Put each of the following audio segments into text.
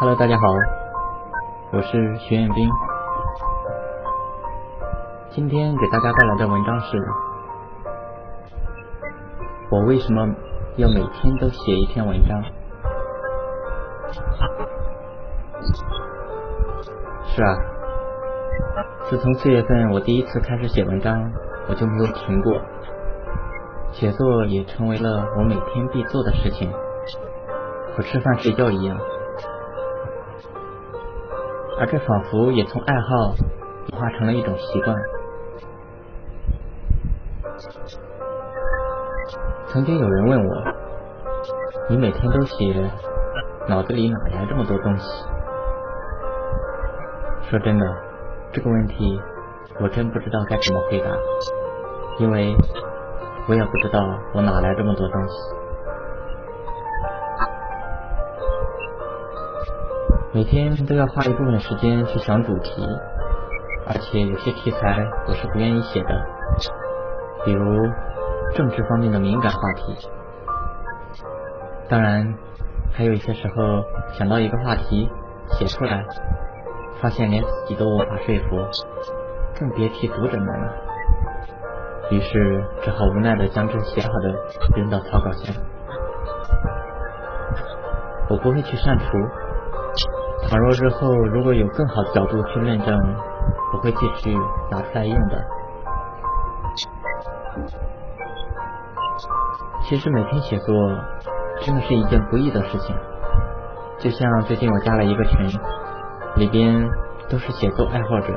Hello，大家好，我是徐彦斌。今天给大家带来的文章是：我为什么要每天都写一篇文章？是啊，自从四月份我第一次开始写文章，我就没有停过。写作也成为了我每天必做的事情，和吃饭睡觉一样。而这仿佛也从爱好演化成了一种习惯。曾经有人问我：“你每天都写，脑子里哪来这么多东西？”说真的，这个问题我真不知道该怎么回答，因为我也不知道我哪来这么多东西。每天都要花一部分时间去想主题，而且有些题材我是不愿意写的，比如政治方面的敏感话题。当然，还有一些时候想到一个话题写出来，发现连自己都无法说服，更别提读者们了。于是只好无奈的将这写好的扔到草稿箱。我不会去删除。倘若日后如果有更好的角度去论证，我会继续拿出来用的。其实每天写作真的是一件不易的事情。就像最近我加了一个群，里边都是写作爱好者，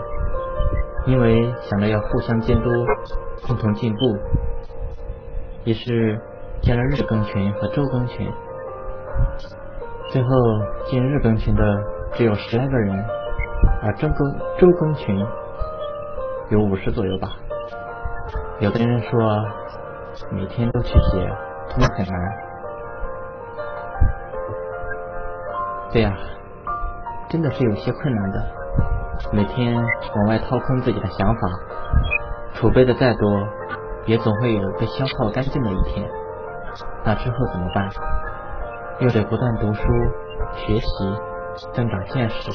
因为想着要互相监督，共同进步，于是加了日更群和周更群。最后进日更群的。只有十来个人，而周更周更群有五十左右吧。有的人说每天都去写，真的很难。对呀，真的是有些困难的。每天往外掏空自己的想法，储备的再多，也总会有被消耗干净的一天。那之后怎么办？又得不断读书学习。增长见识，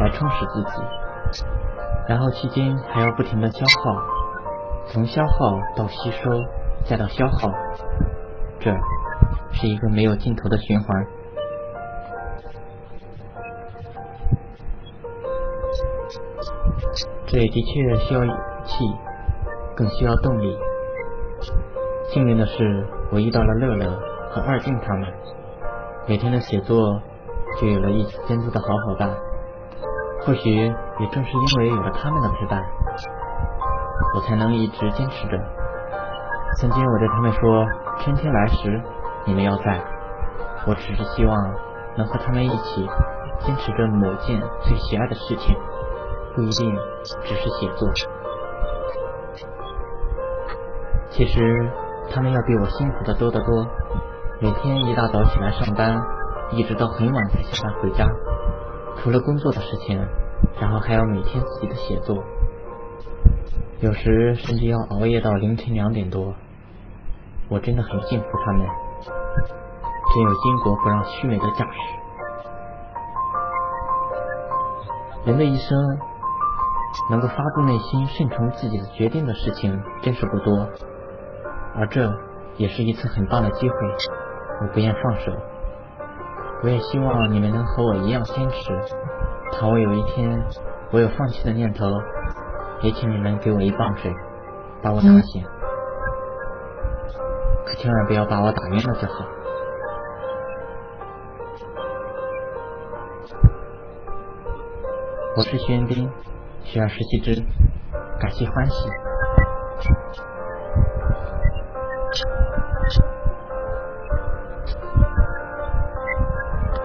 来充实自己，然后期间还要不停的消耗，从消耗到吸收，再到消耗，这是一个没有尽头的循环。这也的确需要勇气，更需要动力。幸运的是，我遇到了乐乐和二静他们，每天的写作。就有了一起监督的好伙伴，或许也正是因为有了他们的陪伴，我才能一直坚持着。曾经我对他们说：“春天来时，你们要在。”我只是希望能和他们一起坚持着某件最喜爱的事情，不一定只是写作。其实他们要比我辛苦的多得多，每天一大早起来上班。一直到很晚才下班回家，除了工作的事情，然后还要每天自己的写作，有时甚至要熬夜到凌晨两点多。我真的很敬服他们，真有巾帼不让须眉的架势。人的一生能够发自内心顺从自己的决定的事情真是不多，而这也是一次很棒的机会，我不愿放手。我也希望你们能和我一样坚持。倘若有一天我有放弃的念头，也请你们给我一棒槌，把我打醒。可千万不要把我打晕了就好。我是徐彦斌，学而时习之，感谢欢喜。